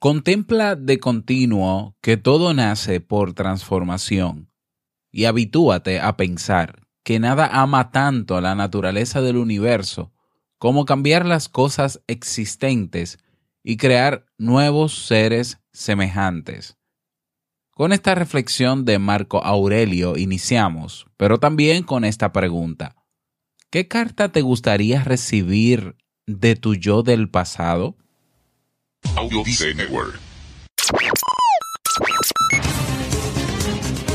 Contempla de continuo que todo nace por transformación y habitúate a pensar que nada ama tanto a la naturaleza del universo como cambiar las cosas existentes y crear nuevos seres semejantes. Con esta reflexión de Marco Aurelio iniciamos, pero también con esta pregunta. ¿Qué carta te gustaría recibir de tu yo del pasado? Audio Network.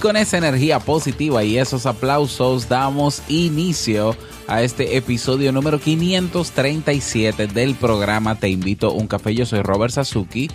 Con esa energía positiva y esos aplausos damos inicio a este episodio número 537 del programa Te invito a un café. Yo soy Robert Sasuki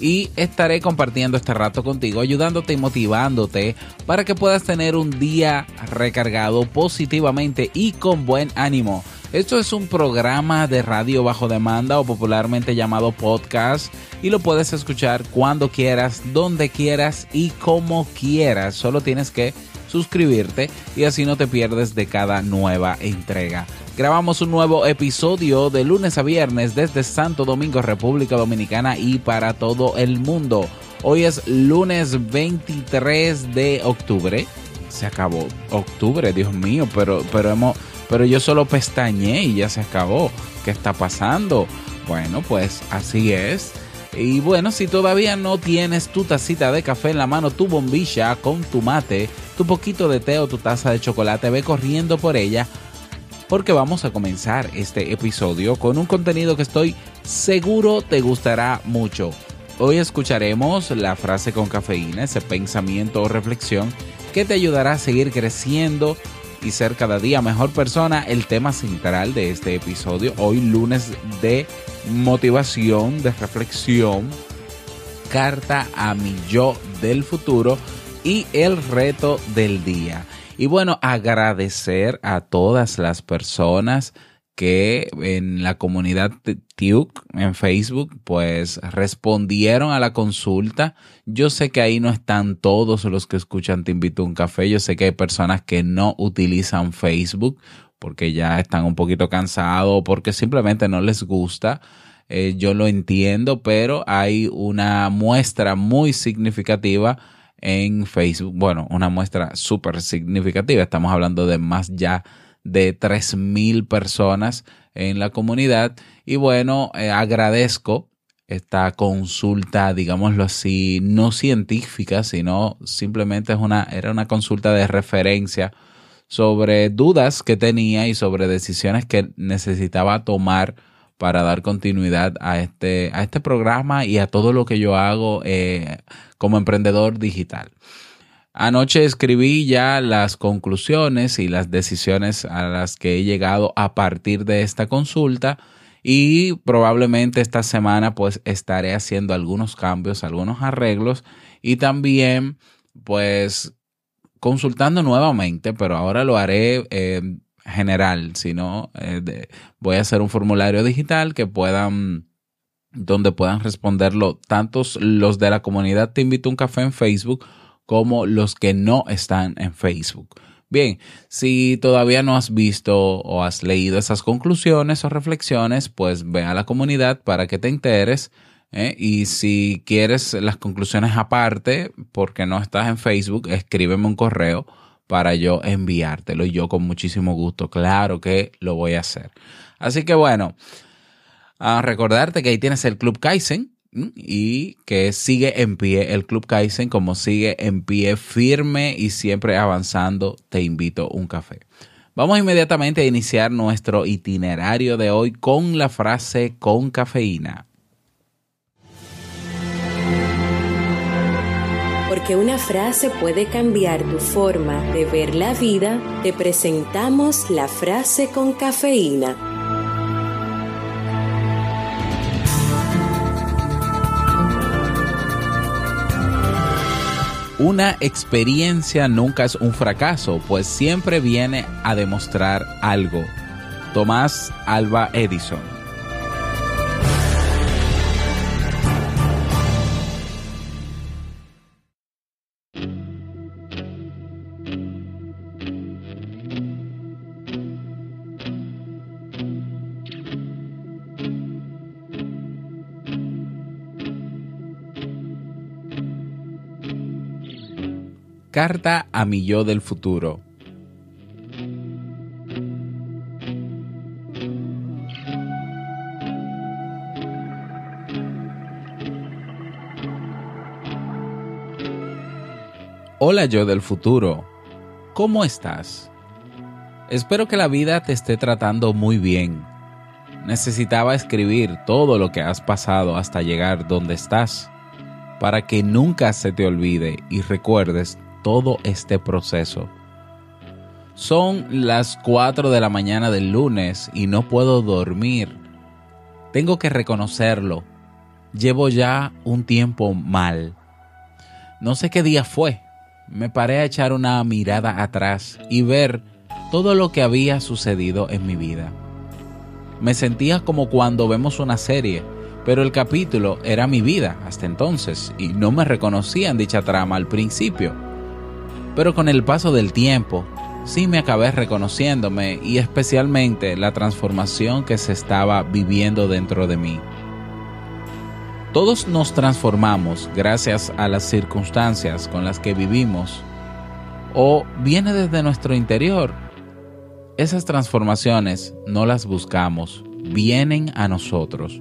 y estaré compartiendo este rato contigo, ayudándote y motivándote para que puedas tener un día recargado positivamente y con buen ánimo. Esto es un programa de radio bajo demanda o popularmente llamado podcast y lo puedes escuchar cuando quieras, donde quieras y como quieras. Solo tienes que suscribirte y así no te pierdes de cada nueva entrega. Grabamos un nuevo episodio de lunes a viernes desde Santo Domingo, República Dominicana y para todo el mundo. Hoy es lunes 23 de octubre. Se acabó octubre, Dios mío, pero, pero hemos pero yo solo pestañé y ya se acabó. ¿Qué está pasando? Bueno, pues así es. Y bueno, si todavía no tienes tu tacita de café en la mano, tu bombilla con tu mate, tu poquito de té o tu taza de chocolate, ve corriendo por ella porque vamos a comenzar este episodio con un contenido que estoy seguro te gustará mucho. Hoy escucharemos la frase con cafeína, ese pensamiento o reflexión que te ayudará a seguir creciendo y ser cada día mejor persona, el tema central de este episodio, hoy lunes de motivación, de reflexión, carta a mi yo del futuro y el reto del día. Y bueno, agradecer a todas las personas que en la comunidad TIUC en Facebook pues respondieron a la consulta. Yo sé que ahí no están todos los que escuchan Te invito un café. Yo sé que hay personas que no utilizan Facebook porque ya están un poquito cansados o porque simplemente no les gusta. Eh, yo lo entiendo, pero hay una muestra muy significativa en Facebook. Bueno, una muestra súper significativa. Estamos hablando de más ya de 3.000 personas en la comunidad. Y bueno, eh, agradezco esta consulta, digámoslo así, no científica, sino simplemente es una, era una consulta de referencia sobre dudas que tenía y sobre decisiones que necesitaba tomar para dar continuidad a este, a este programa y a todo lo que yo hago eh, como emprendedor digital. Anoche escribí ya las conclusiones y las decisiones a las que he llegado a partir de esta consulta y probablemente esta semana pues estaré haciendo algunos cambios, algunos arreglos y también pues consultando nuevamente, pero ahora lo haré eh, general, sino eh, voy a hacer un formulario digital que puedan donde puedan responderlo tantos los de la comunidad Te invito a un café en Facebook como los que no están en Facebook. Bien, si todavía no has visto o has leído esas conclusiones o reflexiones, pues ve a la comunidad para que te enteres. ¿eh? Y si quieres las conclusiones aparte, porque no estás en Facebook, escríbeme un correo para yo enviártelo. Y yo con muchísimo gusto, claro que lo voy a hacer. Así que bueno, a recordarte que ahí tienes el Club Kaizen y que sigue en pie el Club Kaizen como sigue en pie firme y siempre avanzando. Te invito un café. Vamos inmediatamente a iniciar nuestro itinerario de hoy con la frase con cafeína. Porque una frase puede cambiar tu forma de ver la vida, te presentamos la frase con cafeína. Una experiencia nunca es un fracaso, pues siempre viene a demostrar algo. Tomás Alba Edison. Carta a mi yo del futuro. Hola yo del futuro, ¿cómo estás? Espero que la vida te esté tratando muy bien. Necesitaba escribir todo lo que has pasado hasta llegar donde estás, para que nunca se te olvide y recuerdes todo este proceso. Son las 4 de la mañana del lunes y no puedo dormir. Tengo que reconocerlo. Llevo ya un tiempo mal. No sé qué día fue. Me paré a echar una mirada atrás y ver todo lo que había sucedido en mi vida. Me sentía como cuando vemos una serie, pero el capítulo era mi vida hasta entonces y no me reconocía en dicha trama al principio pero con el paso del tiempo sí me acabé reconociéndome y especialmente la transformación que se estaba viviendo dentro de mí. Todos nos transformamos gracias a las circunstancias con las que vivimos o viene desde nuestro interior. Esas transformaciones no las buscamos, vienen a nosotros.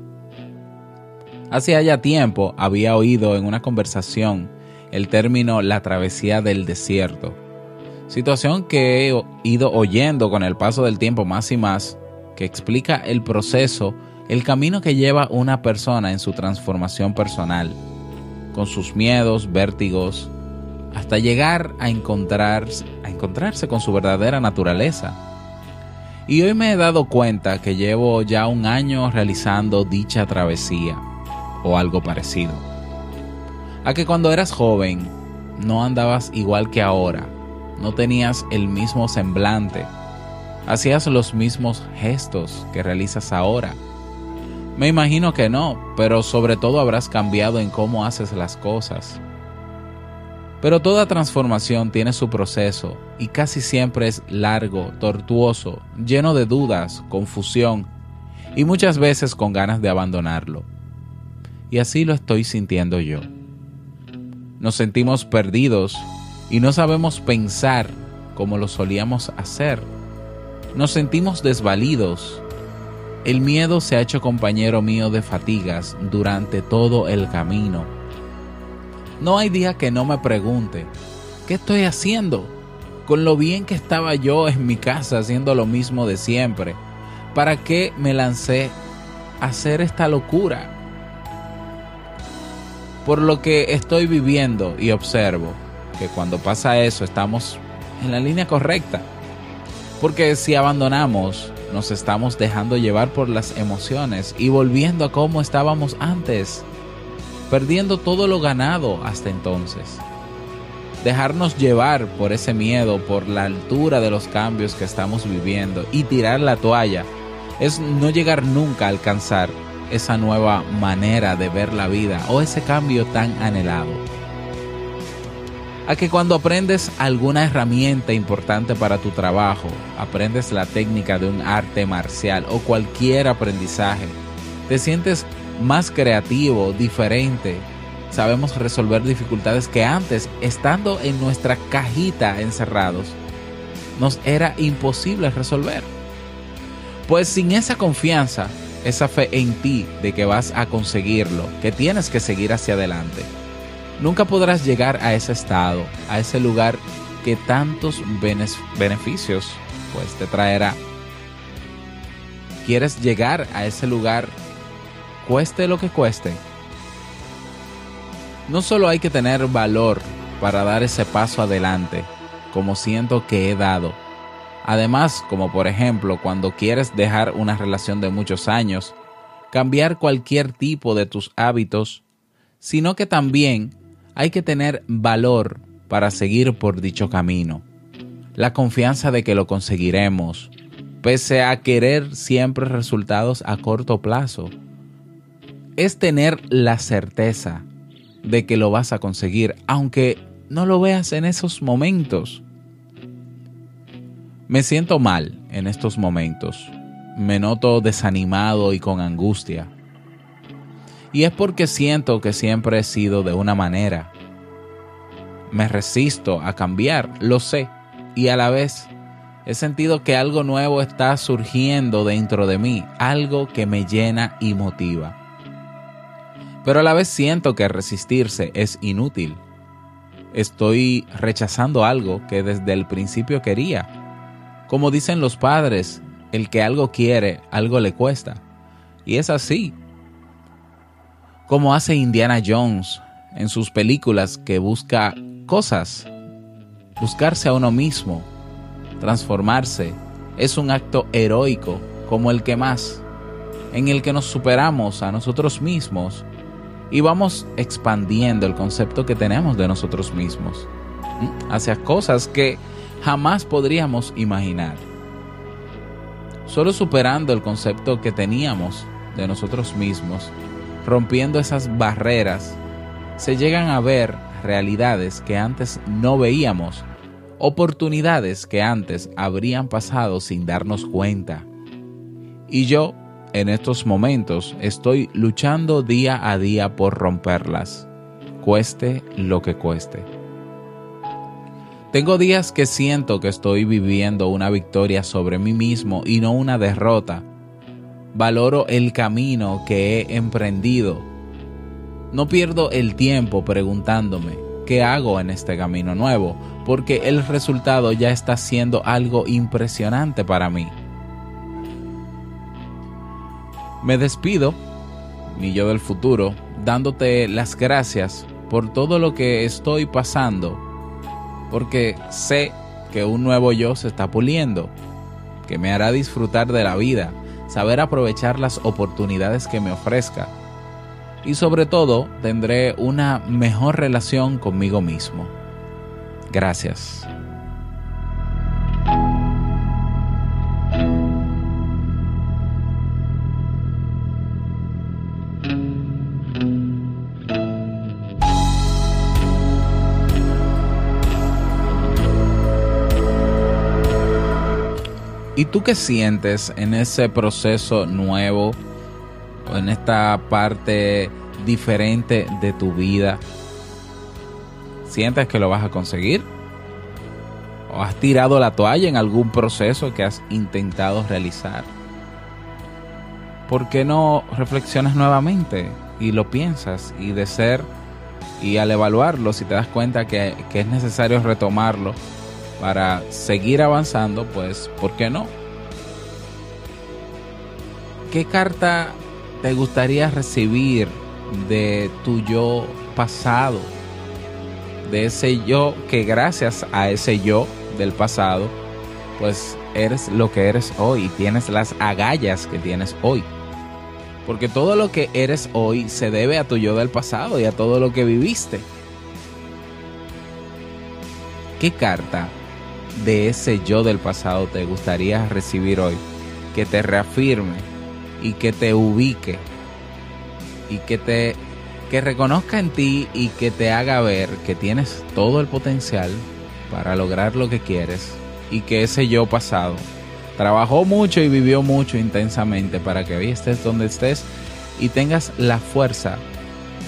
Hace ya tiempo había oído en una conversación el término la travesía del desierto, situación que he ido oyendo con el paso del tiempo más y más, que explica el proceso, el camino que lleva una persona en su transformación personal, con sus miedos, vértigos, hasta llegar a encontrarse, a encontrarse con su verdadera naturaleza. Y hoy me he dado cuenta que llevo ya un año realizando dicha travesía, o algo parecido a que cuando eras joven no andabas igual que ahora, no tenías el mismo semblante, hacías los mismos gestos que realizas ahora. Me imagino que no, pero sobre todo habrás cambiado en cómo haces las cosas. Pero toda transformación tiene su proceso y casi siempre es largo, tortuoso, lleno de dudas, confusión y muchas veces con ganas de abandonarlo. Y así lo estoy sintiendo yo nos sentimos perdidos y no sabemos pensar como lo solíamos hacer. Nos sentimos desvalidos. El miedo se ha hecho compañero mío de fatigas durante todo el camino. No hay día que no me pregunte, ¿qué estoy haciendo? Con lo bien que estaba yo en mi casa haciendo lo mismo de siempre. ¿Para qué me lancé a hacer esta locura? Por lo que estoy viviendo y observo que cuando pasa eso estamos en la línea correcta. Porque si abandonamos, nos estamos dejando llevar por las emociones y volviendo a como estábamos antes, perdiendo todo lo ganado hasta entonces. Dejarnos llevar por ese miedo, por la altura de los cambios que estamos viviendo y tirar la toalla es no llegar nunca a alcanzar esa nueva manera de ver la vida o ese cambio tan anhelado. A que cuando aprendes alguna herramienta importante para tu trabajo, aprendes la técnica de un arte marcial o cualquier aprendizaje, te sientes más creativo, diferente. Sabemos resolver dificultades que antes, estando en nuestra cajita encerrados, nos era imposible resolver. Pues sin esa confianza, esa fe en ti de que vas a conseguirlo, que tienes que seguir hacia adelante. Nunca podrás llegar a ese estado, a ese lugar que tantos beneficios pues te traerá. ¿Quieres llegar a ese lugar cueste lo que cueste? No solo hay que tener valor para dar ese paso adelante, como siento que he dado. Además, como por ejemplo cuando quieres dejar una relación de muchos años, cambiar cualquier tipo de tus hábitos, sino que también hay que tener valor para seguir por dicho camino. La confianza de que lo conseguiremos, pese a querer siempre resultados a corto plazo. Es tener la certeza de que lo vas a conseguir, aunque no lo veas en esos momentos. Me siento mal en estos momentos. Me noto desanimado y con angustia. Y es porque siento que siempre he sido de una manera. Me resisto a cambiar, lo sé, y a la vez he sentido que algo nuevo está surgiendo dentro de mí, algo que me llena y motiva pero a la vez siento que resistirse es inútil. Estoy rechazando algo que desde el principio quería. Como dicen los padres, el que algo quiere, algo le cuesta. Y es así. Como hace Indiana Jones en sus películas que busca cosas, buscarse a uno mismo, transformarse, es un acto heroico como el que más, en el que nos superamos a nosotros mismos y vamos expandiendo el concepto que tenemos de nosotros mismos. Hacia cosas que jamás podríamos imaginar. Solo superando el concepto que teníamos de nosotros mismos, rompiendo esas barreras, se llegan a ver realidades que antes no veíamos, oportunidades que antes habrían pasado sin darnos cuenta. Y yo en estos momentos estoy luchando día a día por romperlas, cueste lo que cueste. Tengo días que siento que estoy viviendo una victoria sobre mí mismo y no una derrota. Valoro el camino que he emprendido. No pierdo el tiempo preguntándome qué hago en este camino nuevo, porque el resultado ya está siendo algo impresionante para mí. Me despido, mi yo del futuro, dándote las gracias por todo lo que estoy pasando, porque sé que un nuevo yo se está puliendo, que me hará disfrutar de la vida, saber aprovechar las oportunidades que me ofrezca y sobre todo tendré una mejor relación conmigo mismo. Gracias. ¿Y tú qué sientes en ese proceso nuevo, en esta parte diferente de tu vida? ¿Sientes que lo vas a conseguir? ¿O has tirado la toalla en algún proceso que has intentado realizar? ¿Por qué no reflexionas nuevamente y lo piensas y de ser y al evaluarlo, si te das cuenta que, que es necesario retomarlo, para seguir avanzando, pues, ¿por qué no? ¿Qué carta te gustaría recibir de tu yo pasado? De ese yo que gracias a ese yo del pasado, pues eres lo que eres hoy y tienes las agallas que tienes hoy. Porque todo lo que eres hoy se debe a tu yo del pasado y a todo lo que viviste. ¿Qué carta de ese yo del pasado te gustaría recibir hoy? Que te reafirme y que te ubique y que te que reconozca en ti y que te haga ver que tienes todo el potencial para lograr lo que quieres y que ese yo pasado trabajó mucho y vivió mucho intensamente para que hoy estés donde estés y tengas la fuerza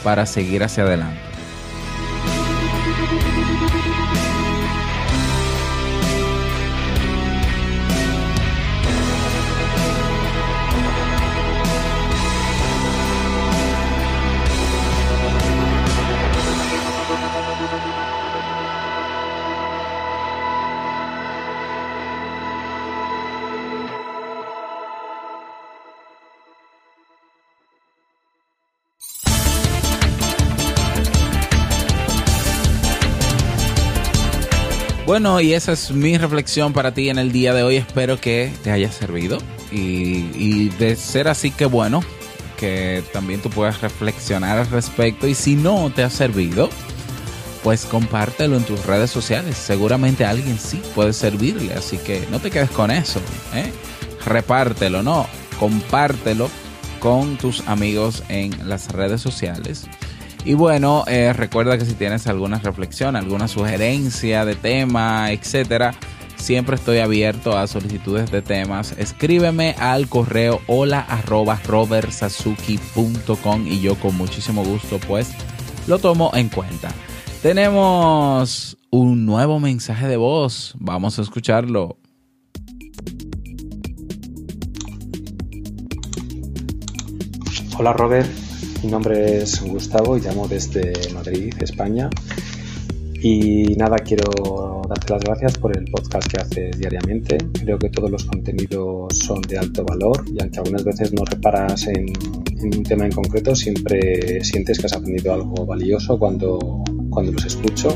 para seguir hacia adelante. Bueno, y esa es mi reflexión para ti en el día de hoy. Espero que te haya servido. Y, de ser así, que bueno, que también tú puedas reflexionar al respecto. Y si no te ha servido, pues compártelo en tus redes sociales. Seguramente alguien sí puede servirle. Así que no te quedes con eso. ¿eh? Repártelo, no. Compártelo con tus amigos en las redes sociales. Y bueno, eh, recuerda que si tienes alguna reflexión, alguna sugerencia de tema, etcétera, siempre estoy abierto a solicitudes de temas. Escríbeme al correo hola arroba y yo con muchísimo gusto pues lo tomo en cuenta. Tenemos un nuevo mensaje de voz. Vamos a escucharlo. Hola Robert, mi nombre es Gustavo y llamo desde Madrid, España. Y nada, quiero darte las gracias por el podcast que haces diariamente. Creo que todos los contenidos son de alto valor y aunque algunas veces no reparas en, un tema en concreto, siempre sientes que has aprendido algo valioso cuando, cuando los escucho.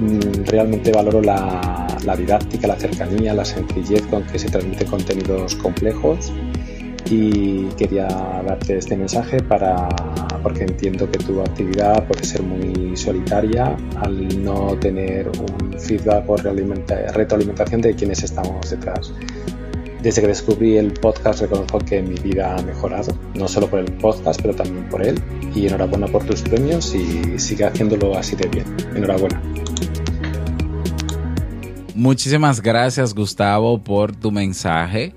Mm, realmente valoro la, la didáctica, la cercanía, la sencillez con que se transmiten contenidos complejos y quería darte este mensaje para porque entiendo que tu actividad puede ser muy solitaria al no tener un feedback o retroalimentación de quienes estamos detrás. Desde que descubrí el podcast reconozco que mi vida ha mejorado, no solo por el podcast, pero también por él. Y enhorabuena por tus premios y sigue haciéndolo así de bien. Enhorabuena. Muchísimas gracias Gustavo por tu mensaje.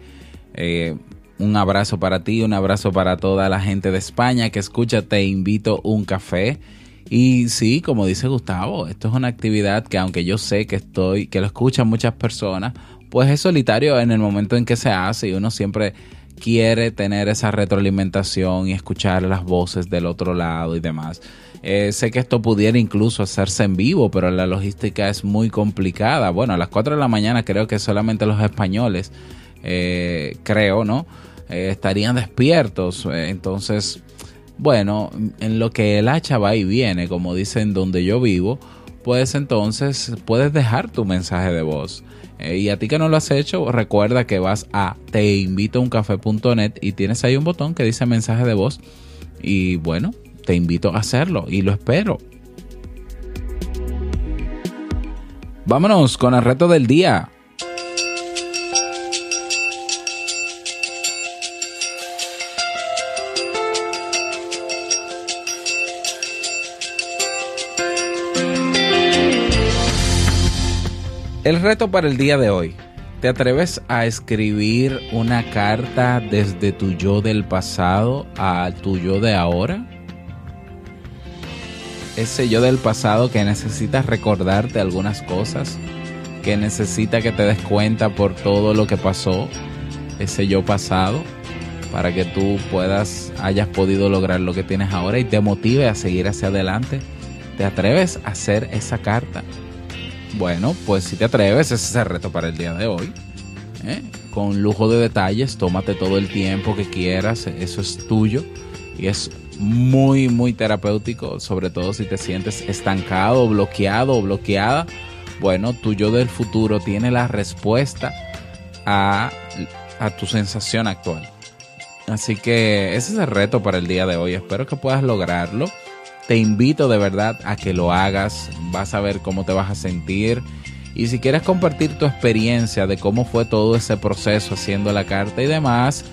Eh, un abrazo para ti, un abrazo para toda la gente de España que escucha Te invito un café. Y sí, como dice Gustavo, esto es una actividad que aunque yo sé que estoy, que lo escuchan muchas personas, pues es solitario en el momento en que se hace y uno siempre quiere tener esa retroalimentación y escuchar las voces del otro lado y demás. Eh, sé que esto pudiera incluso hacerse en vivo, pero la logística es muy complicada. Bueno, a las 4 de la mañana creo que solamente los españoles, eh, creo, ¿no? Eh, estarían despiertos. Eh, entonces, bueno, en lo que el hacha va y viene, como dicen donde yo vivo, pues entonces puedes dejar tu mensaje de voz. Eh, y a ti que no lo has hecho, recuerda que vas a teinvitouncafé.net y tienes ahí un botón que dice mensaje de voz. Y bueno, te invito a hacerlo y lo espero. Vámonos con el reto del día. El reto para el día de hoy. ¿Te atreves a escribir una carta desde tu yo del pasado a tu yo de ahora? Ese yo del pasado que necesita recordarte algunas cosas, que necesita que te des cuenta por todo lo que pasó, ese yo pasado, para que tú puedas, hayas podido lograr lo que tienes ahora y te motive a seguir hacia adelante. ¿Te atreves a hacer esa carta? Bueno, pues si te atreves, ese es el reto para el día de hoy. ¿eh? Con lujo de detalles, tómate todo el tiempo que quieras, eso es tuyo y es muy, muy terapéutico, sobre todo si te sientes estancado, bloqueado o bloqueada. Bueno, tu yo del futuro tiene la respuesta a, a tu sensación actual. Así que ese es el reto para el día de hoy. Espero que puedas lograrlo. Te invito de verdad a que lo hagas, vas a ver cómo te vas a sentir. Y si quieres compartir tu experiencia de cómo fue todo ese proceso haciendo la carta y demás,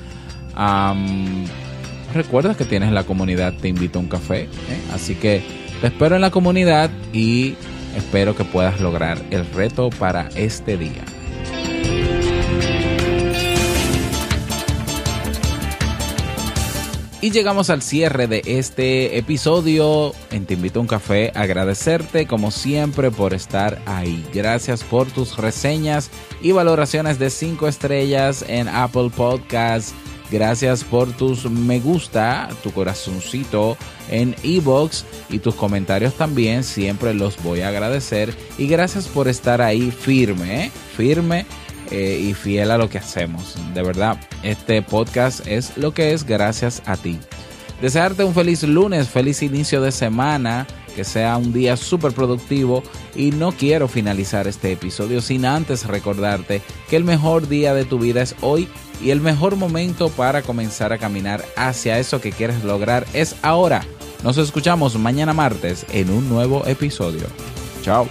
recuerda que tienes la comunidad Te invito a un café. ¿eh? Así que te espero en la comunidad y espero que puedas lograr el reto para este día. Y llegamos al cierre de este episodio. En Te invito a un café, agradecerte como siempre por estar ahí. Gracias por tus reseñas y valoraciones de 5 estrellas en Apple Podcasts. Gracias por tus me gusta, tu corazoncito en Evox y tus comentarios también. Siempre los voy a agradecer. Y gracias por estar ahí firme, firme eh, y fiel a lo que hacemos. De verdad, este podcast es lo que es gracias a ti. Desearte un feliz lunes, feliz inicio de semana que sea un día súper productivo y no quiero finalizar este episodio sin antes recordarte que el mejor día de tu vida es hoy y el mejor momento para comenzar a caminar hacia eso que quieres lograr es ahora. Nos escuchamos mañana martes en un nuevo episodio. Chao.